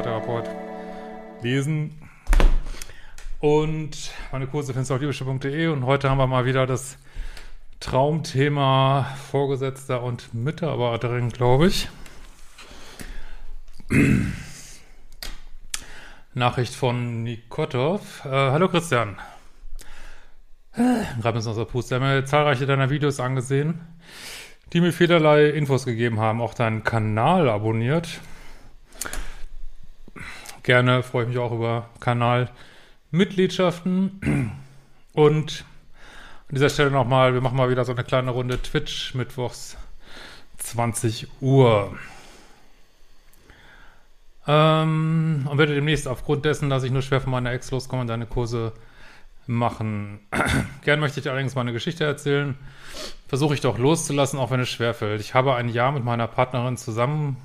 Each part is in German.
Paartherapeut, lesen und meine Kurse findest du auf liebeschiff.de und heute haben wir mal wieder das Traumthema Vorgesetzter und Mitarbeiterin, glaube ich. Nachricht von Nikotov. Äh, hallo Christian. Gerade bis aus der Puste. Ich habe mir zahlreiche deiner Videos angesehen die mir vielerlei Infos gegeben haben. Auch deinen Kanal abonniert. Gerne freue ich mich auch über Kanalmitgliedschaften. Und an dieser Stelle nochmal, wir machen mal wieder so eine kleine Runde Twitch, mittwochs 20 Uhr. Ähm, und werde demnächst aufgrund dessen, dass ich nur schwer von meiner Ex loskomme, deine Kurse machen. Gern möchte ich dir allerdings meine Geschichte erzählen. Versuche ich doch loszulassen, auch wenn es schwerfällt. Ich habe ein Jahr mit meiner Partnerin zusammen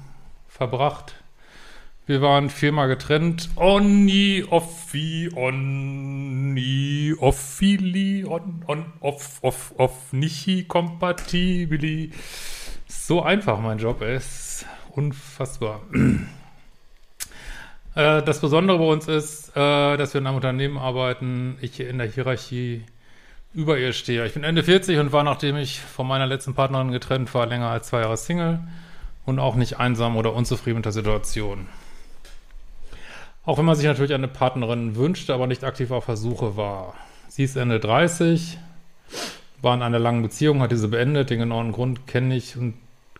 verbracht. Wir waren viermal getrennt. Onni, offi, onni, offili, on, on, off, off, off, nichi, kompatibili. So einfach mein Job ist. Unfassbar. Äh, das Besondere bei uns ist, äh, dass wir in einem Unternehmen arbeiten, ich in der Hierarchie über ihr stehe. Ich bin Ende 40 und war, nachdem ich von meiner letzten Partnerin getrennt war, länger als zwei Jahre Single und auch nicht einsam oder unzufrieden mit der Situation. Auch wenn man sich natürlich eine Partnerin wünschte, aber nicht aktiv auf Versuche war. Sie ist Ende 30, war in einer langen Beziehung, hat diese beendet. Den genauen Grund kenne ich und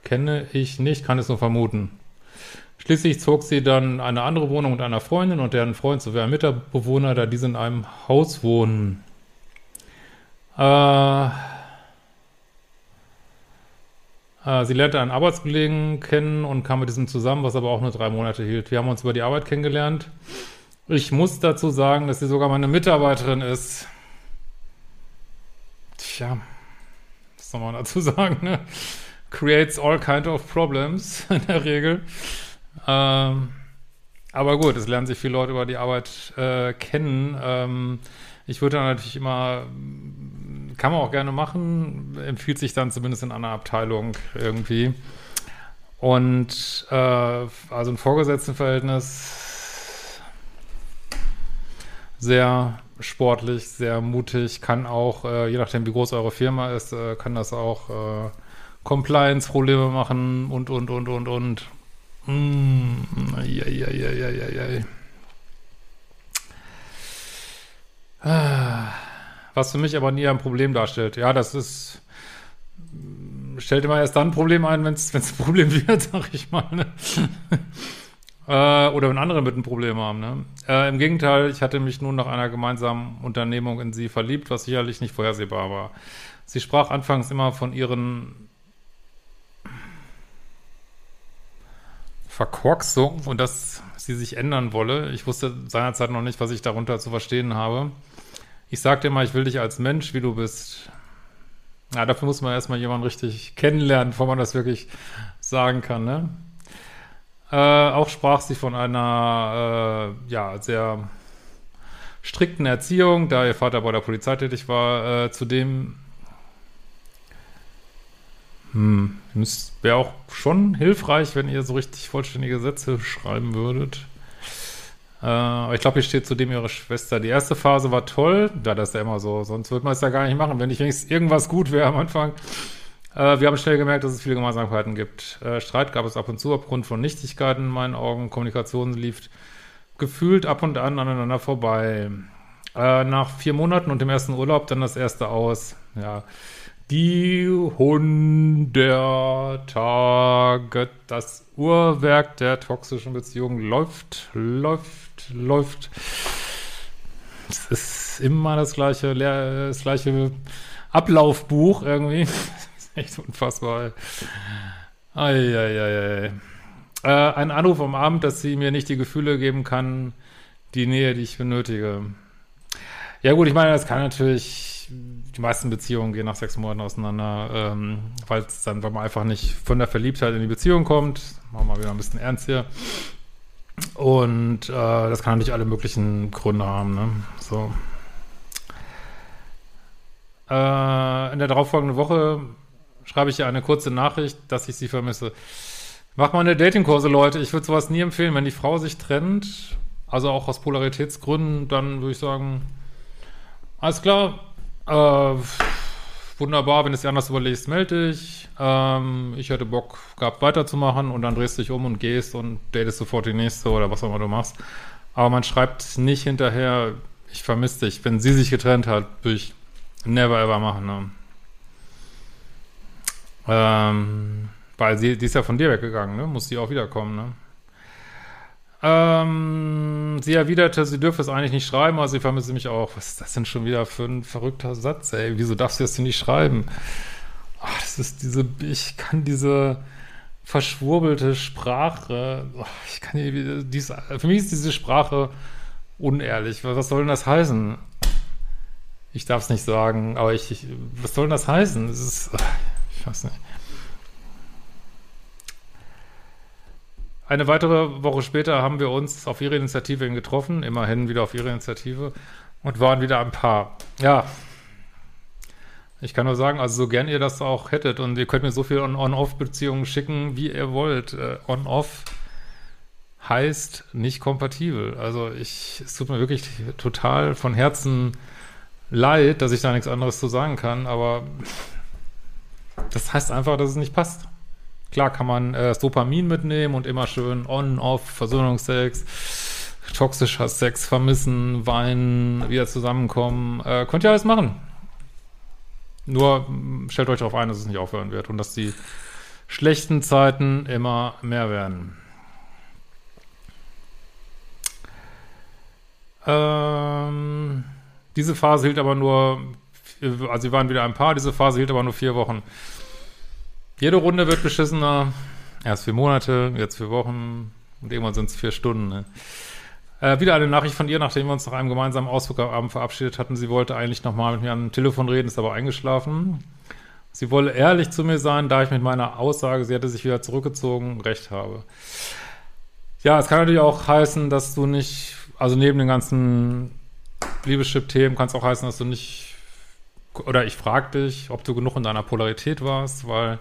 kenne ich nicht, kann es nur vermuten. Schließlich zog sie dann eine andere Wohnung mit einer Freundin und deren Freund sowie ein Mitbewohner, da diese in einem Haus wohnen. Äh, sie lernte einen Arbeitskollegen kennen und kam mit diesem zusammen, was aber auch nur drei Monate hielt. Wir haben uns über die Arbeit kennengelernt. Ich muss dazu sagen, dass sie sogar meine Mitarbeiterin ist. Tja, was soll man dazu sagen, ne? Creates all kind of problems in der Regel. Ähm, aber gut, es lernen sich viele Leute über die Arbeit äh, kennen. Ähm, ich würde natürlich immer, kann man auch gerne machen, empfiehlt sich dann zumindest in einer Abteilung irgendwie. Und äh, also ein Vorgesetztenverhältnis sehr sportlich, sehr mutig, kann auch, äh, je nachdem wie groß eure Firma ist, äh, kann das auch äh, Compliance-Probleme machen und, und, und, und, und. Mm, ja, ja, ja, ja, ja, ja. Was für mich aber nie ein Problem darstellt. Ja, das ist stellt immer erst dann ein Problem ein, wenn es ein Problem wird, sag ich mal. Ne? äh, oder wenn andere mit ein Problem haben. Ne? Äh, Im Gegenteil, ich hatte mich nun nach einer gemeinsamen Unternehmung in sie verliebt, was sicherlich nicht vorhersehbar war. Sie sprach anfangs immer von ihren Verkorksung und dass sie sich ändern wolle. Ich wusste seinerzeit noch nicht, was ich darunter zu verstehen habe. Ich sagte immer, ich will dich als Mensch, wie du bist. Ja, dafür muss man erstmal jemanden richtig kennenlernen, bevor man das wirklich sagen kann, ne? Äh, auch sprach sie von einer, äh, ja, sehr strikten Erziehung, da ihr Vater bei der Polizei tätig war. Äh, zudem hm, wäre auch schon hilfreich, wenn ihr so richtig vollständige Sätze schreiben würdet. Äh, ich glaube, hier steht zudem ihre Schwester. Die erste Phase war toll. Ja, das ist ja immer so. Sonst würde man es ja gar nicht machen, wenn nicht wenigstens irgendwas gut wäre am Anfang. Äh, wir haben schnell gemerkt, dass es viele Gemeinsamkeiten gibt. Äh, Streit gab es ab und zu aufgrund von Nichtigkeiten in meinen Augen. Kommunikation lief gefühlt ab und an aneinander vorbei. Äh, nach vier Monaten und dem ersten Urlaub dann das erste aus. Ja. Die 100 Tage, das Uhrwerk der toxischen Beziehung läuft, läuft, läuft. Es ist immer das gleiche, das gleiche Ablaufbuch irgendwie. Das ist echt unfassbar. Eieiei. Äh, ein Anruf am Abend, dass sie mir nicht die Gefühle geben kann, die Nähe, die ich benötige. Ja gut, ich meine, das kann natürlich, die meisten Beziehungen gehen nach sechs Monaten auseinander, ähm, weil es dann, weil man einfach nicht von der Verliebtheit in die Beziehung kommt. Machen wir mal wieder ein bisschen ernst hier. Und äh, das kann natürlich alle möglichen Gründe haben, ne? So. Äh, in der darauffolgenden Woche schreibe ich ihr eine kurze Nachricht, dass ich sie vermisse. Mach mal eine Datingkurse, Leute. Ich würde sowas nie empfehlen, wenn die Frau sich trennt, also auch aus Polaritätsgründen, dann würde ich sagen, alles klar, äh, wunderbar, wenn du es dir anders überlegst, melde dich. Ähm, ich hätte Bock gehabt, weiterzumachen und dann drehst du dich um und gehst und datest sofort die nächste oder was auch immer du machst. Aber man schreibt nicht hinterher, ich vermisse dich. Wenn sie sich getrennt hat, würde ich never ever machen. Ne? Ähm, weil sie, die ist ja von dir weggegangen, ne? Muss die auch wiederkommen, ne? Ähm, sie erwiderte, sie dürfe es eigentlich nicht schreiben, aber sie vermisse mich auch. Was ist das denn schon wieder für ein verrückter Satz, ey? Wieso darfst du das denn nicht schreiben? Ach, das ist diese, ich kann diese verschwurbelte Sprache, ich kann die, dies, für mich ist diese Sprache unehrlich. Was soll denn das heißen? Ich darf es nicht sagen, aber ich, ich, was soll denn das heißen? Das ist, ich weiß nicht. Eine weitere Woche später haben wir uns auf ihre Initiative getroffen, immerhin wieder auf ihre Initiative, und waren wieder ein Paar. Ja, ich kann nur sagen, also so gern ihr das auch hättet und ihr könnt mir so viele On-Off-Beziehungen schicken, wie ihr wollt. Äh, On-Off heißt nicht kompatibel. Also ich, es tut mir wirklich total von Herzen leid, dass ich da nichts anderes zu sagen kann, aber das heißt einfach, dass es nicht passt. Klar kann man äh, Dopamin mitnehmen und immer schön on, off, Versöhnungsex, toxischer Sex vermissen, weinen, wieder zusammenkommen. Äh, könnt ihr alles machen. Nur stellt euch darauf ein, dass es nicht aufhören wird und dass die schlechten Zeiten immer mehr werden. Ähm, diese Phase hielt aber nur, also sie waren wieder ein Paar, diese Phase hielt aber nur vier Wochen. Jede Runde wird beschissener. Erst vier Monate, jetzt vier Wochen und irgendwann sind es vier Stunden. Ne? Äh, wieder eine Nachricht von ihr, nachdem wir uns nach einem gemeinsamen Ausflug am Abend verabschiedet hatten. Sie wollte eigentlich nochmal mit mir am Telefon reden, ist aber eingeschlafen. Sie wolle ehrlich zu mir sein, da ich mit meiner Aussage, sie hätte sich wieder zurückgezogen, recht habe. Ja, es kann natürlich auch heißen, dass du nicht, also neben den ganzen Liebeschip-Themen kann es auch heißen, dass du nicht oder ich frage dich, ob du genug in deiner Polarität warst, weil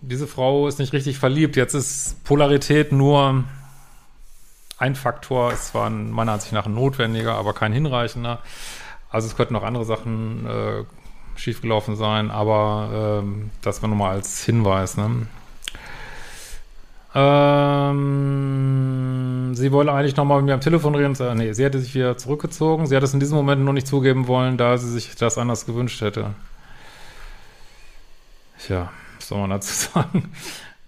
diese Frau ist nicht richtig verliebt. Jetzt ist Polarität nur ein Faktor, ist zwar meiner Ansicht nach ein notwendiger, aber kein hinreichender. Also es könnten noch andere Sachen äh, schiefgelaufen sein, aber ähm, das war nur mal als Hinweis. Ne? Ähm, sie wollte eigentlich nochmal mit mir am Telefon reden. Äh, nee, sie hätte sich wieder zurückgezogen. Sie hat es in diesem Moment noch nicht zugeben wollen, da sie sich das anders gewünscht hätte. Tja, was soll man dazu sagen?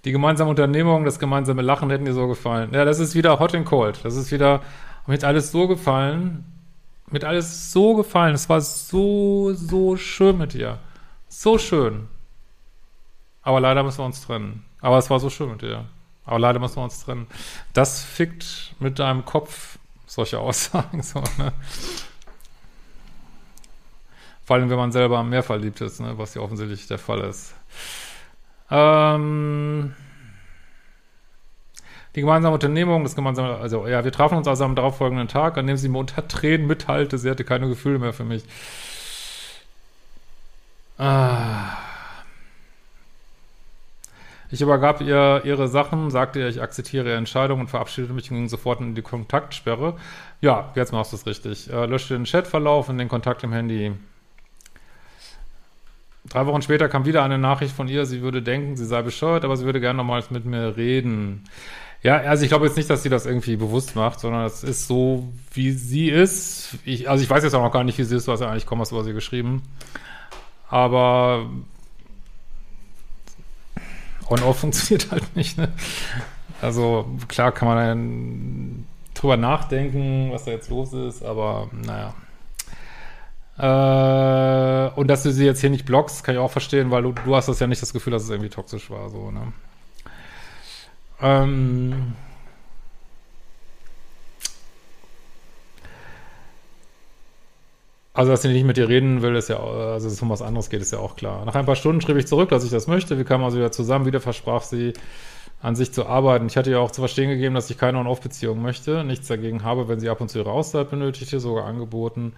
Die gemeinsame Unternehmung, das gemeinsame Lachen hätten dir so gefallen. Ja, das ist wieder hot and cold. Das ist wieder, mir hat alles so gefallen. Mit alles so gefallen. Es war so, so schön mit dir. So schön. Aber leider müssen wir uns trennen. Aber es war so schön mit dir. Aber leider müssen wir uns trennen. Das fickt mit deinem Kopf solche Aussagen. So, ne? Vor allem, wenn man selber mehr verliebt ist, ne? was ja offensichtlich der Fall ist. Ähm, die gemeinsame Unternehmung, das gemeinsame, also ja, wir trafen uns also am darauffolgenden Tag, an dem sie mir unter Tränen mitteilte, sie hatte keine Gefühle mehr für mich. Ah. Ich übergab ihr ihre Sachen, sagte ihr, ich akzeptiere ihre Entscheidung und verabschiedete mich und ging sofort in die Kontaktsperre. Ja, jetzt machst du es richtig. Äh, löschte den Chatverlauf und den Kontakt im Handy. Drei Wochen später kam wieder eine Nachricht von ihr, sie würde denken, sie sei bescheuert, aber sie würde gerne nochmals mit mir reden. Ja, also ich glaube jetzt nicht, dass sie das irgendwie bewusst macht, sondern es ist so, wie sie ist. Ich, also ich weiß jetzt auch noch gar nicht, wie sie ist, hast ja eigentlich kaum was über sie geschrieben. Aber On-Off funktioniert halt nicht, ne? Also klar kann man dann drüber nachdenken, was da jetzt los ist, aber naja. Äh, und dass du sie jetzt hier nicht blockst, kann ich auch verstehen, weil du, du hast das ja nicht das Gefühl, dass es irgendwie toxisch war, so, ne? Ähm. Also, dass sie nicht mit dir reden will, ist ja, also, dass es um was anderes geht, ist ja auch klar. Nach ein paar Stunden schrieb ich zurück, dass ich das möchte. Wir kamen also wieder zusammen. Wieder versprach sie, an sich zu arbeiten. Ich hatte ihr auch zu verstehen gegeben, dass ich keine On-Off-Beziehung möchte. Nichts dagegen habe, wenn sie ab und zu ihre Auszeit benötigte, sogar angeboten.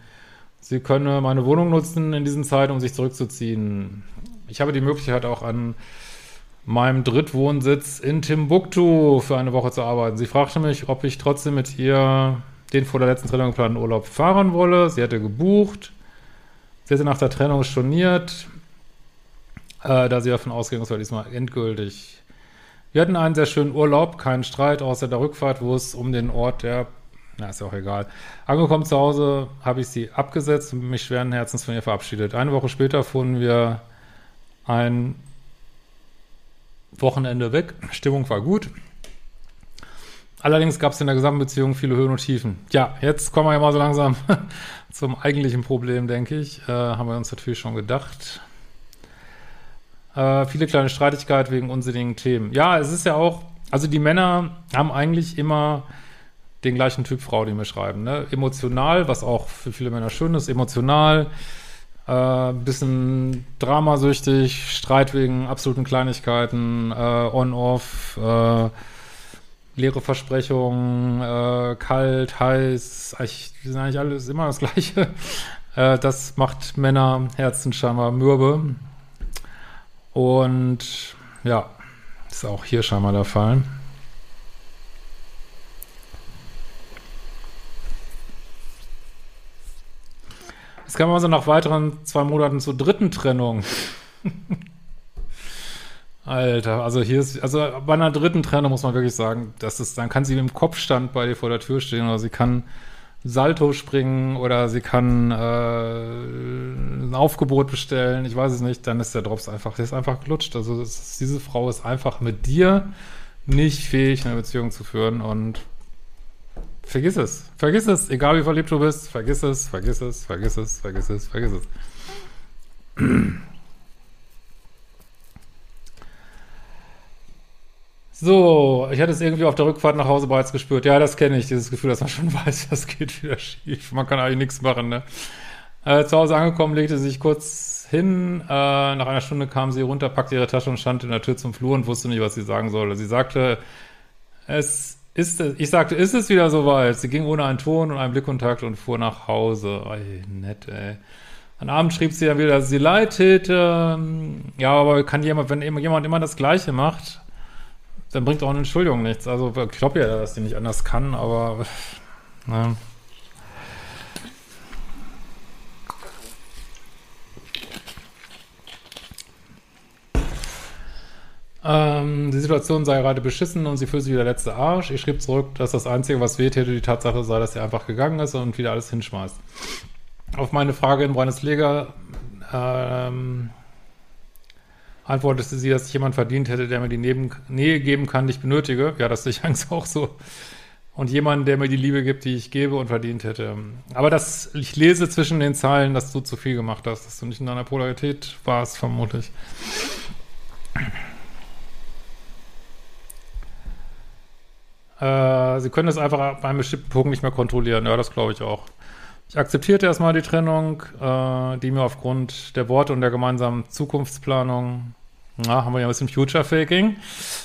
Sie könne meine Wohnung nutzen in diesen Zeiten, um sich zurückzuziehen. Ich habe die Möglichkeit auch an meinem Drittwohnsitz in Timbuktu für eine Woche zu arbeiten. Sie fragte mich, ob ich trotzdem mit ihr den vor der letzten Trennung geplanten Urlaub fahren wolle. Sie hatte gebucht. Sie hatte nach der Trennung storniert, äh, da sie davon ausging, es war diesmal endgültig. Wir hatten einen sehr schönen Urlaub, keinen Streit, außer der Rückfahrt, wo es um den Ort der na, ist ja auch egal. Angekommen zu Hause habe ich sie abgesetzt und mich schweren Herzens von ihr verabschiedet. Eine Woche später fuhren wir ein Wochenende weg. Stimmung war gut. Allerdings gab es in der gesamten Beziehung viele Höhen und Tiefen. Ja, jetzt kommen wir ja mal so langsam zum eigentlichen Problem, denke ich. Äh, haben wir uns natürlich schon gedacht. Äh, viele kleine Streitigkeiten wegen unsinnigen Themen. Ja, es ist ja auch, also die Männer haben eigentlich immer den gleichen Typ Frau, die mir schreiben. Ne? Emotional, was auch für viele Männer schön ist, emotional, äh, bisschen dramasüchtig, Streit wegen absoluten Kleinigkeiten, äh, on-off, äh, leere Versprechungen, äh, kalt, heiß, eigentlich, sind eigentlich alles immer das Gleiche. äh, das macht Männer Herzen scheinbar mürbe. Und ja, ist auch hier scheinbar der Fall. Es kam also nach weiteren zwei Monaten zur dritten Trennung. Alter, also hier ist, also bei einer dritten Trennung muss man wirklich sagen, dass es, dann kann sie im Kopfstand bei dir vor der Tür stehen oder sie kann Salto springen oder sie kann äh, ein Aufgebot bestellen, ich weiß es nicht, dann ist der Drops einfach, der ist einfach gelutscht. Also ist, diese Frau ist einfach mit dir nicht fähig, eine Beziehung zu führen und Vergiss es. Vergiss es. Egal wie verliebt du bist. Vergiss es, vergiss es, vergiss es, vergiss es, vergiss es. So, ich hatte es irgendwie auf der Rückfahrt nach Hause bereits gespürt. Ja, das kenne ich, dieses Gefühl, dass man schon weiß, das geht wieder schief. Man kann eigentlich nichts machen, ne? Äh, zu Hause angekommen, legte sie sich kurz hin. Äh, nach einer Stunde kam sie runter, packte ihre Tasche und stand in der Tür zum Flur und wusste nicht, was sie sagen solle. Sie sagte, es ist ich sagte, ist es wieder soweit? Sie ging ohne einen Ton und einen Blickkontakt und fuhr nach Hause. Ey, nett, ey. Am Abend schrieb sie dann wieder, dass sie leid täte. Ja, aber kann jemand, wenn jemand immer das Gleiche macht, dann bringt auch eine Entschuldigung nichts. Also ich glaube ja, dass sie nicht anders kann, aber ne. Ähm, die Situation sei gerade beschissen und sie fühlt sich wie der letzte Arsch. Ich schrieb zurück, dass das Einzige, was wehtäte, die Tatsache sei, dass sie einfach gegangen ist und wieder alles hinschmeißt. Auf meine Frage in Bundesliga ähm, antwortete sie, dass ich jemand verdient hätte, der mir die Neben Nähe geben kann, die ich benötige. Ja, das ich eigentlich auch so. Und jemanden, der mir die Liebe gibt, die ich gebe und verdient hätte. Aber das, ich lese zwischen den Zeilen, dass du zu viel gemacht hast, dass du nicht in deiner Polarität warst, vermutlich. Äh, sie können es einfach ab einem bestimmten Punkt nicht mehr kontrollieren. Ja, das glaube ich auch. Ich akzeptierte erstmal die Trennung, äh, die mir aufgrund der Worte und der gemeinsamen Zukunftsplanung, na, haben wir ja ein bisschen Future-Faking,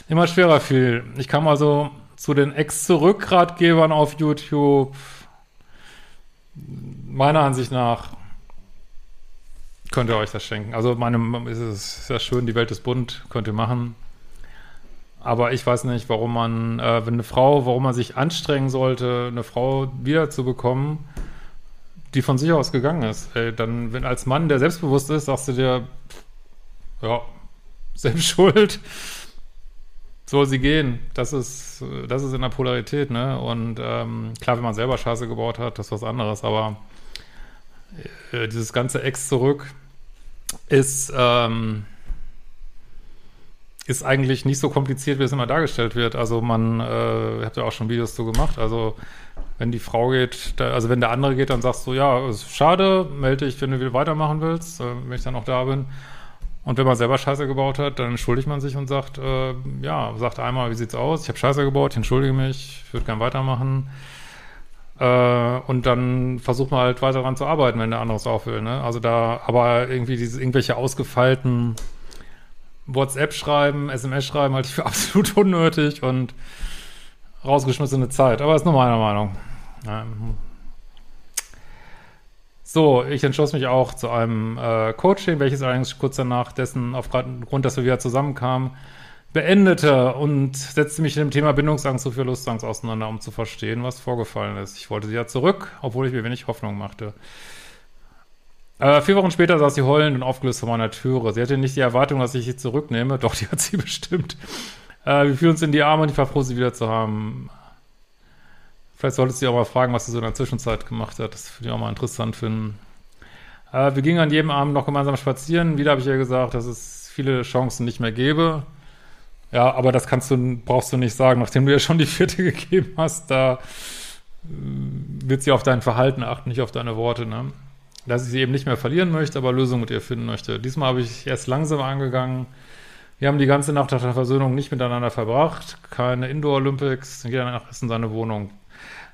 immer schwerer fiel. Ich kam also zu den Ex-Zurück-Ratgebern auf YouTube. Meiner Ansicht nach könnt ihr euch das schenken. Also meinem ist es sehr schön, die Welt ist bunt, könnt ihr machen. Aber ich weiß nicht, warum man, äh, wenn eine Frau, warum man sich anstrengen sollte, eine Frau wiederzubekommen, die von sich aus gegangen ist. Ey, dann, wenn als Mann, der selbstbewusst ist, sagst du dir, ja, selbst schuld. soll sie gehen. Das ist, das ist in der Polarität, ne? Und ähm, klar, wenn man selber Scheiße gebaut hat, das ist was anderes, aber äh, dieses ganze Ex zurück ist, ähm, ist eigentlich nicht so kompliziert, wie es immer dargestellt wird. Also man, äh, ihr habt ja auch schon Videos so gemacht, also wenn die Frau geht, da, also wenn der andere geht, dann sagst du, ja, ist schade, melde dich, wenn du wieder weitermachen willst, äh, wenn ich dann noch da bin. Und wenn man selber Scheiße gebaut hat, dann entschuldigt man sich und sagt, äh, ja, sagt einmal, wie sieht's aus? Ich habe Scheiße gebaut, ich entschuldige mich, ich würde gern weitermachen. Äh, und dann versucht man halt weiter daran zu arbeiten, wenn der andere es auch will. Ne? Also da, aber irgendwie diese irgendwelche ausgefeilten WhatsApp schreiben, SMS schreiben, halte ich für absolut unnötig und rausgeschmissene Zeit. Aber ist nur meine Meinung. Ja. So, ich entschloss mich auch zu einem äh, Coaching, welches allerdings kurz danach dessen, aufgrund, dass wir wieder zusammenkamen, beendete und setzte mich mit dem Thema Bindungsangst und Verlustangst auseinander, um zu verstehen, was vorgefallen ist. Ich wollte sie ja zurück, obwohl ich mir wenig Hoffnung machte. Äh, vier Wochen später saß sie heulend und aufgelöst vor meiner Türe. Sie hatte nicht die Erwartung, dass ich sie zurücknehme, doch die hat sie bestimmt. Äh, wir fielen uns in die Arme und ich war froh, sie wieder zu haben. Vielleicht solltest du sie auch mal fragen, was sie so in der Zwischenzeit gemacht hat. Das würde ich auch mal interessant finden. Äh, wir gingen an jedem Abend noch gemeinsam spazieren. Wieder habe ich ihr gesagt, dass es viele Chancen nicht mehr gäbe. Ja, aber das kannst du, brauchst du nicht sagen, nachdem du ja schon die vierte gegeben hast, da äh, wird sie auf dein Verhalten achten, nicht auf deine Worte, ne? Dass ich sie eben nicht mehr verlieren möchte, aber Lösungen mit ihr finden möchte. Diesmal habe ich erst langsam angegangen. Wir haben die ganze Nacht nach der Versöhnung nicht miteinander verbracht. Keine Indoor-Olympics. Jeder Nacht ist in seine Wohnung.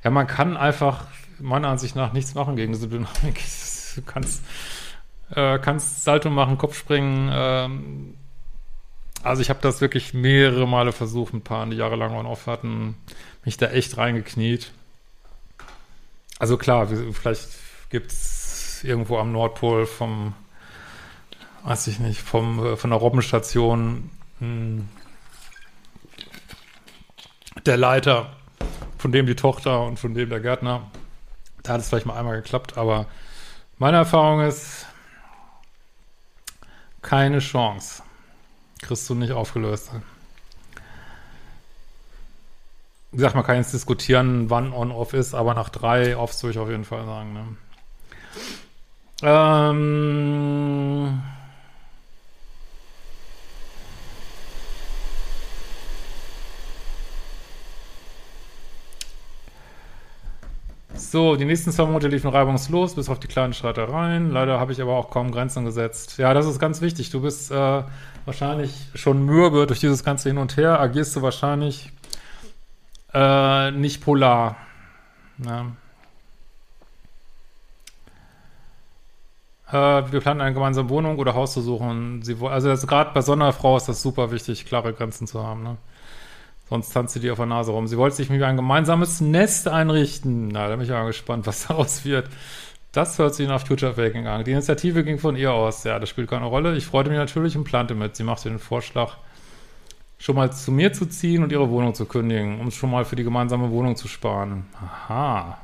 Ja, man kann einfach meiner Ansicht nach nichts machen gegen diese Dynamik. Du kannst, äh, kannst Salto machen, Kopf springen, ähm, also ich habe das wirklich mehrere Male versucht mit Paaren, die jahrelang on-off hatten, mich da echt reingekniet. Also klar, vielleicht gibt es irgendwo am Nordpol vom, weiß ich nicht, vom, äh, von der Robbenstation hm, der Leiter, von dem die Tochter und von dem der Gärtner. Da hat es vielleicht mal einmal geklappt, aber meine Erfahrung ist, keine Chance kriegst du nicht aufgelöst. Wie gesagt, man kann jetzt diskutieren, wann On-Off ist, aber nach drei Offs würde ich auf jeden Fall sagen. Ne? Ähm So, die nächsten zwei Monate liefen reibungslos, bis auf die kleinen Streitereien. Leider habe ich aber auch kaum Grenzen gesetzt. Ja, das ist ganz wichtig. Du bist äh, wahrscheinlich schon mürbe durch dieses ganze Hin und Her. Agierst du wahrscheinlich äh, nicht polar. Ja. Äh, wir planen eine gemeinsame Wohnung oder Haus zu suchen. Sie, also gerade bei so einer Frau ist das super wichtig, klare Grenzen zu haben. Ne? Sonst tanzt sie dir auf der Nase rum. Sie wollte sich mit ein gemeinsames Nest einrichten. Na, da bin ich mal gespannt, was daraus wird. Das hört sich nach Future Faking an. Die Initiative ging von ihr aus. Ja, das spielt keine Rolle. Ich freute mich natürlich und plante mit. Sie machte den Vorschlag, schon mal zu mir zu ziehen und ihre Wohnung zu kündigen, um schon mal für die gemeinsame Wohnung zu sparen. Aha.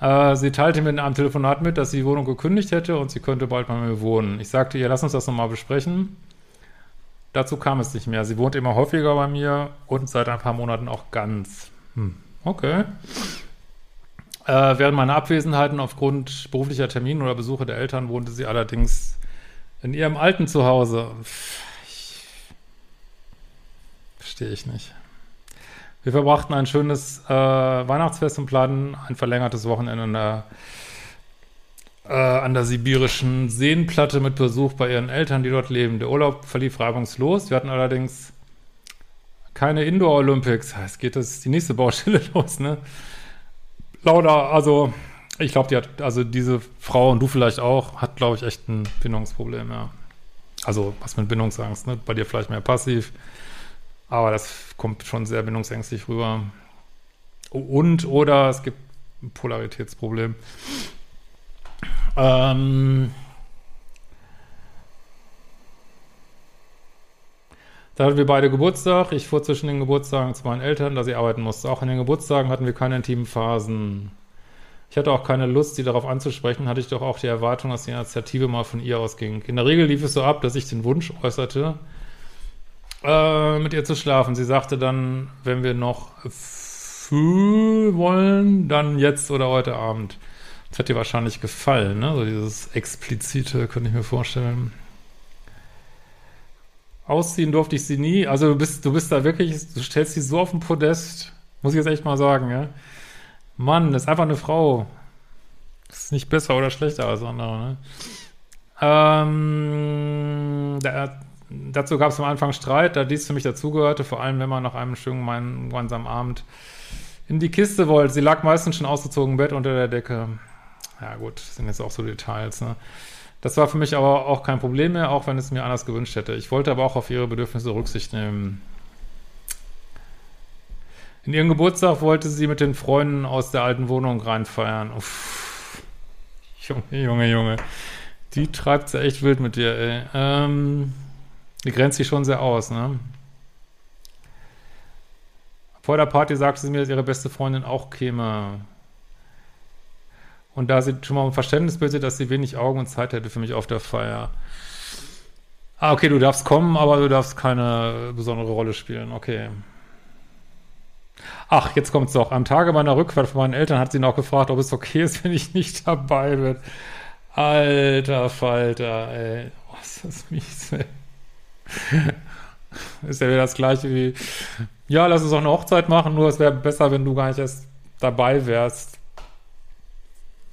Äh, sie teilte mir in einem Telefonat mit, dass sie die Wohnung gekündigt hätte und sie könnte bald bei mir wohnen. Ich sagte ihr, lass uns das nochmal besprechen. Dazu kam es nicht mehr. Sie wohnt immer häufiger bei mir und seit ein paar Monaten auch ganz. Hm, okay. Äh, während meiner Abwesenheiten aufgrund beruflicher Termine oder Besuche der Eltern wohnte sie allerdings in ihrem alten Zuhause. Verstehe ich nicht. Wir verbrachten ein schönes äh, Weihnachtsfest und planten ein verlängertes Wochenende in der äh, an der sibirischen Seenplatte mit Besuch bei ihren Eltern, die dort leben. Der Urlaub verlief reibungslos. Wir hatten allerdings keine Indoor-Olympics. Es geht das die nächste Baustelle los, ne? Lauda, also ich glaube, die hat, also diese Frau und du vielleicht auch, hat, glaube ich, echt ein Bindungsproblem, ja. Also was mit Bindungsangst, ne? Bei dir vielleicht mehr passiv. Aber das kommt schon sehr bindungsängstlich rüber. Und oder es gibt ein Polaritätsproblem. Ähm, da hatten wir beide Geburtstag. Ich fuhr zwischen den Geburtstagen zu meinen Eltern, da sie arbeiten musste. Auch in den Geburtstagen hatten wir keine intimen Phasen. Ich hatte auch keine Lust, sie darauf anzusprechen, hatte ich doch auch die Erwartung, dass die Initiative mal von ihr ausging. In der Regel lief es so ab, dass ich den Wunsch äußerte, äh, mit ihr zu schlafen. Sie sagte dann, wenn wir noch wollen, dann jetzt oder heute Abend. Das hat dir wahrscheinlich gefallen, ne? So dieses explizite, könnte ich mir vorstellen. Ausziehen durfte ich sie nie. Also du bist, du bist da wirklich, du stellst sie so auf den Podest, muss ich jetzt echt mal sagen, ja. Mann, das ist einfach eine Frau. Das ist nicht besser oder schlechter als andere, ne? Ähm, da, dazu gab es am Anfang Streit, da dies für mich dazugehörte, vor allem wenn man nach einem schönen gemeinsamen Abend in die Kiste wollte. Sie lag meistens schon ausgezogen im Bett unter der Decke. Ja gut, das sind jetzt auch so Details, ne? Das war für mich aber auch kein Problem mehr, auch wenn es mir anders gewünscht hätte. Ich wollte aber auch auf ihre Bedürfnisse Rücksicht nehmen. In ihrem Geburtstag wollte sie mit den Freunden aus der alten Wohnung reinfeiern. Uff. Junge, Junge, Junge. Die treibt sie echt wild mit dir, ey. Ähm, die grenzt sich schon sehr aus, ne? Vor der Party sagte sie mir, dass ihre beste Freundin auch käme. Und da sie schon mal um Verständnis bitte, dass sie wenig Augen und Zeit hätte für mich auf der Feier. Ah, okay, du darfst kommen, aber du darfst keine besondere Rolle spielen. Okay. Ach, jetzt kommt's doch. Am Tage meiner Rückfahrt von meinen Eltern hat sie noch gefragt, ob es okay ist, wenn ich nicht dabei bin. Alter Falter, ey. Was ist das mies, ey. ist ja wieder das gleiche wie, ja, lass uns auch eine Hochzeit machen, nur es wäre besser, wenn du gar nicht erst dabei wärst.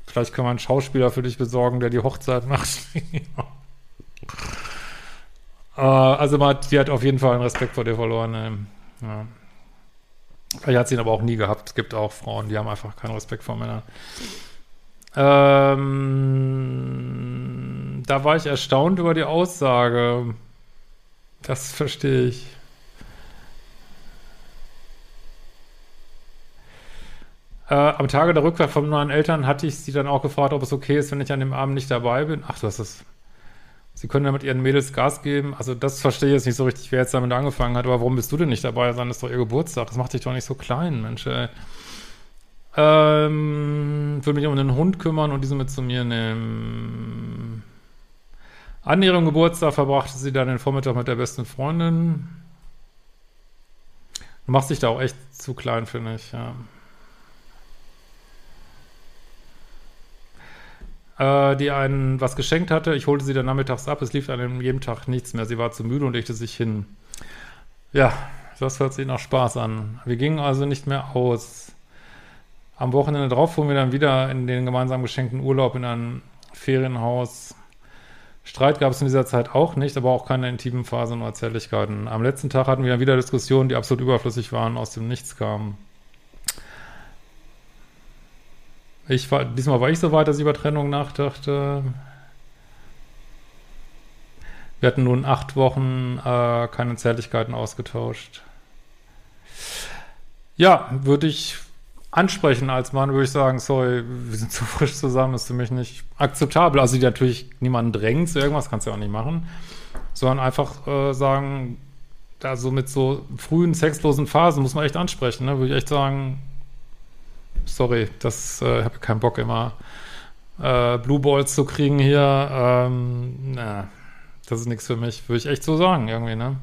Vielleicht können wir einen Schauspieler für dich besorgen, der die Hochzeit macht. uh, also man hat, die hat auf jeden Fall einen Respekt vor dir verloren. Ähm, ja. Vielleicht hat sie ihn aber auch nie gehabt. Es gibt auch Frauen, die haben einfach keinen Respekt vor Männern. Ähm, da war ich erstaunt über die Aussage. Das verstehe ich. Äh, am Tage der Rückkehr von meinen Eltern hatte ich sie dann auch gefragt, ob es okay ist, wenn ich an dem Abend nicht dabei bin. Ach, das. Sie können ja mit ihren Mädels Gas geben. Also das verstehe ich jetzt nicht so richtig, wer jetzt damit angefangen hat. Aber warum bist du denn nicht dabei? Dann ist doch ihr Geburtstag. Das macht dich doch nicht so klein, Mensch. Ey. Ähm, würde mich um den Hund kümmern und diesen mit zu mir nehmen. An ihrem Geburtstag verbrachte sie dann den Vormittag mit der besten Freundin. Du machst dich da auch echt zu klein, finde ich, ja. Äh, die einen was geschenkt hatte. Ich holte sie dann nachmittags ab. Es lief an jedem Tag nichts mehr. Sie war zu müde und legte sich hin. Ja, das hört sich nach Spaß an. Wir gingen also nicht mehr aus. Am Wochenende drauf fuhren wir dann wieder in den gemeinsam geschenkten Urlaub in ein Ferienhaus. Streit gab es in dieser Zeit auch nicht, aber auch keine intimen Phasen oder Zärtlichkeiten. Am letzten Tag hatten wir dann wieder Diskussionen, die absolut überflüssig waren, aus dem Nichts kamen. Ich war, diesmal war ich so weit, dass ich über Trennung nachdachte. Wir hatten nun acht Wochen äh, keine Zärtlichkeiten ausgetauscht. Ja, würde ich ansprechen als Mann, würde ich sagen, sorry, wir sind zu frisch zusammen, ist für mich nicht akzeptabel. Also die natürlich niemanden drängt zu irgendwas, kannst du ja auch nicht machen, sondern einfach äh, sagen, also mit so frühen sexlosen Phasen muss man echt ansprechen, ne? würde ich echt sagen, sorry, das äh, habe keinen Bock immer äh, Blue Balls zu kriegen hier. Ähm, na, das ist nichts für mich, würde ich echt so sagen, irgendwie, ne?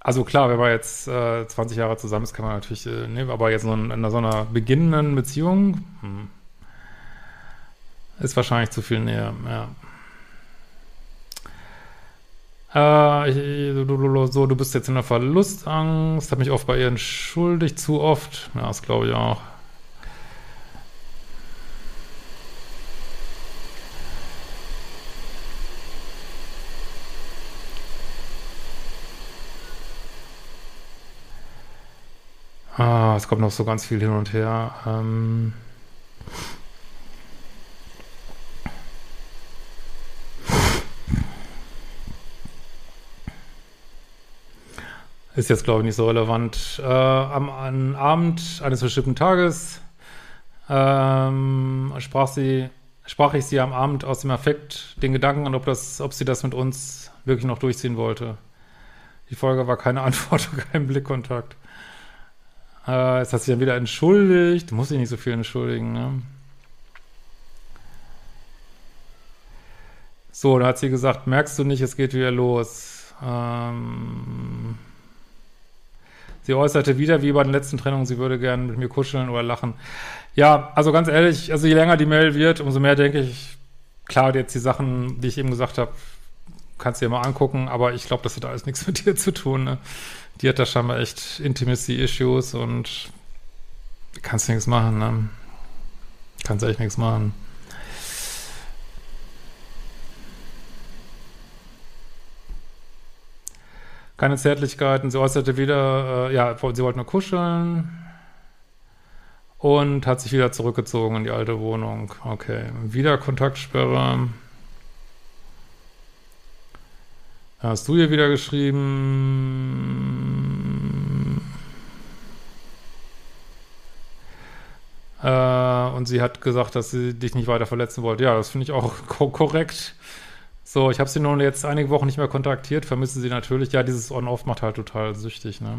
Also klar, wenn man jetzt äh, 20 Jahre zusammen ist, kann man natürlich, äh, ne, aber jetzt so in, in so einer beginnenden Beziehung hm, ist wahrscheinlich zu viel näher, ja. Äh, so, du bist jetzt in der Verlustangst, hab mich oft bei ihr entschuldigt, zu oft. Ja, das glaube ich auch. Ah, es kommt noch so ganz viel hin und her. Ähm Ist jetzt, glaube ich, nicht so relevant. Äh, am, am, Abend eines bestimmten Tages ähm, sprach sie, sprach ich sie am Abend aus dem Affekt den Gedanken an, ob, das, ob sie das mit uns wirklich noch durchziehen wollte. Die Folge war keine Antwort und kein Blickkontakt. Äh, jetzt hat sie dann wieder entschuldigt. Muss ich nicht so viel entschuldigen, ne? So, da hat sie gesagt, merkst du nicht, es geht wieder los. Ähm, sie äußerte wieder, wie bei den letzten Trennungen, sie würde gerne mit mir kuscheln oder lachen. Ja, also ganz ehrlich, also je länger die Mail wird, umso mehr denke ich, klar, jetzt die Sachen, die ich eben gesagt habe, kannst du dir mal angucken, aber ich glaube, das hat alles nichts mit dir zu tun. Ne? Die hat da scheinbar echt Intimacy-Issues und kannst nichts machen, ne? Kannst echt nichts machen. Keine Zärtlichkeiten. Sie äußerte wieder, äh, ja, sie wollte nur kuscheln und hat sich wieder zurückgezogen in die alte Wohnung. Okay, wieder Kontaktsperre. Hast du ihr wieder geschrieben? Äh, und sie hat gesagt, dass sie dich nicht weiter verletzen wollte. Ja, das finde ich auch ko korrekt. So, ich habe sie nun jetzt einige Wochen nicht mehr kontaktiert, vermisse sie natürlich. Ja, dieses On-Off macht halt total süchtig, ne?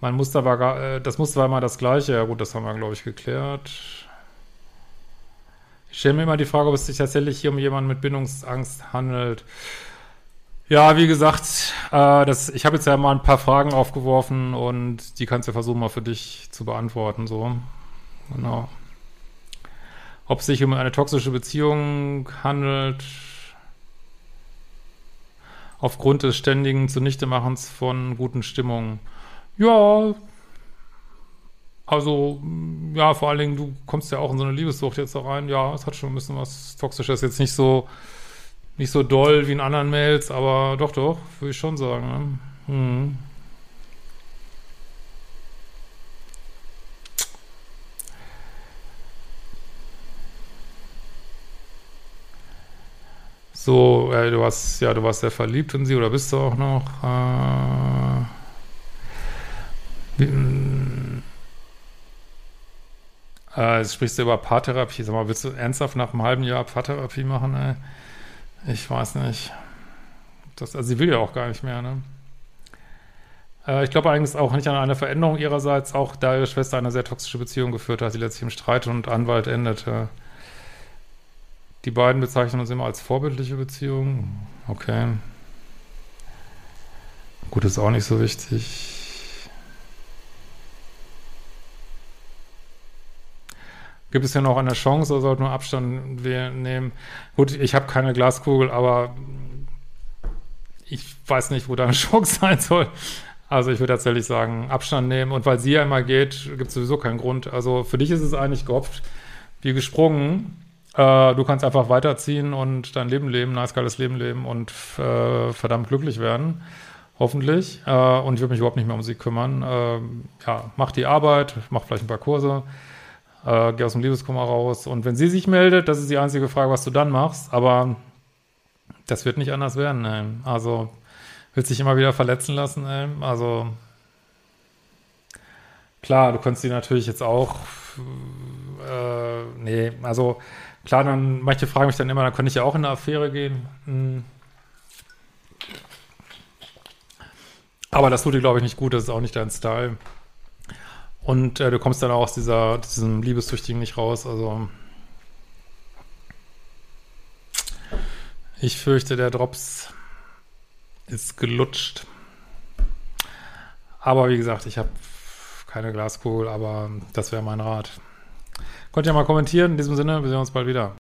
Mein Muster war gar, äh, das Muster war immer das gleiche. Ja gut, das haben wir, glaube ich, geklärt. Ich stelle mir immer die Frage, ob es sich tatsächlich hier um jemanden mit Bindungsangst handelt. Ja, wie gesagt, äh, das, ich habe jetzt ja mal ein paar Fragen aufgeworfen und die kannst du versuchen mal für dich zu beantworten, so. Genau ob es sich um eine toxische Beziehung handelt, aufgrund des ständigen Zunichtemachens von guten Stimmungen. Ja, also, ja, vor allen Dingen, du kommst ja auch in so eine Liebessucht jetzt da rein. Ja, es hat schon ein bisschen was Toxisches. Jetzt nicht so, nicht so doll wie in anderen Mails, aber doch, doch, würde ich schon sagen. Ne? Hm. So, äh, du warst, ja, du warst sehr verliebt in sie oder bist du auch noch? Äh, mm, äh, jetzt sprichst du über Paartherapie. Sag mal, willst du ernsthaft nach einem halben Jahr Paartherapie machen? Ey? Ich weiß nicht. Das, also sie will ja auch gar nicht mehr, ne? Äh, ich glaube eigentlich auch nicht an eine Veränderung ihrerseits, auch da ihre Schwester eine sehr toxische Beziehung geführt hat, die letztlich im Streit und Anwalt endete. Die beiden bezeichnen uns immer als vorbildliche Beziehung. Okay. Gut, ist auch nicht so wichtig. Gibt es ja noch eine Chance oder sollte nur Abstand nehmen? Gut, ich habe keine Glaskugel, aber ich weiß nicht, wo da eine Chance sein soll. Also ich würde tatsächlich sagen, Abstand nehmen. Und weil sie ja immer geht, gibt es sowieso keinen Grund. Also für dich ist es eigentlich gehopft wie gesprungen. Äh, du kannst einfach weiterziehen und dein Leben leben, nice, geiles Leben leben und äh, verdammt glücklich werden. Hoffentlich. Äh, und ich würde mich überhaupt nicht mehr um sie kümmern. Äh, ja, mach die Arbeit, mach vielleicht ein paar Kurse, äh, geh aus dem Liebeskummer raus. Und wenn sie sich meldet, das ist die einzige Frage, was du dann machst. Aber das wird nicht anders werden. Ey. Also willst dich immer wieder verletzen lassen. Ey. Also klar, du könntest sie natürlich jetzt auch. Äh, nee, also Klar, dann, manche fragen mich dann immer, dann könnte ich ja auch in eine Affäre gehen. Hm. Aber das tut dir, glaube ich, nicht gut, das ist auch nicht dein Style. Und äh, du kommst dann auch aus dieser, diesem Liebessüchtigen nicht raus, also. Ich fürchte, der Drops ist gelutscht. Aber wie gesagt, ich habe keine Glaskugel, aber das wäre mein Rat. Könnt ihr mal kommentieren. In diesem Sinne, wir sehen uns bald wieder.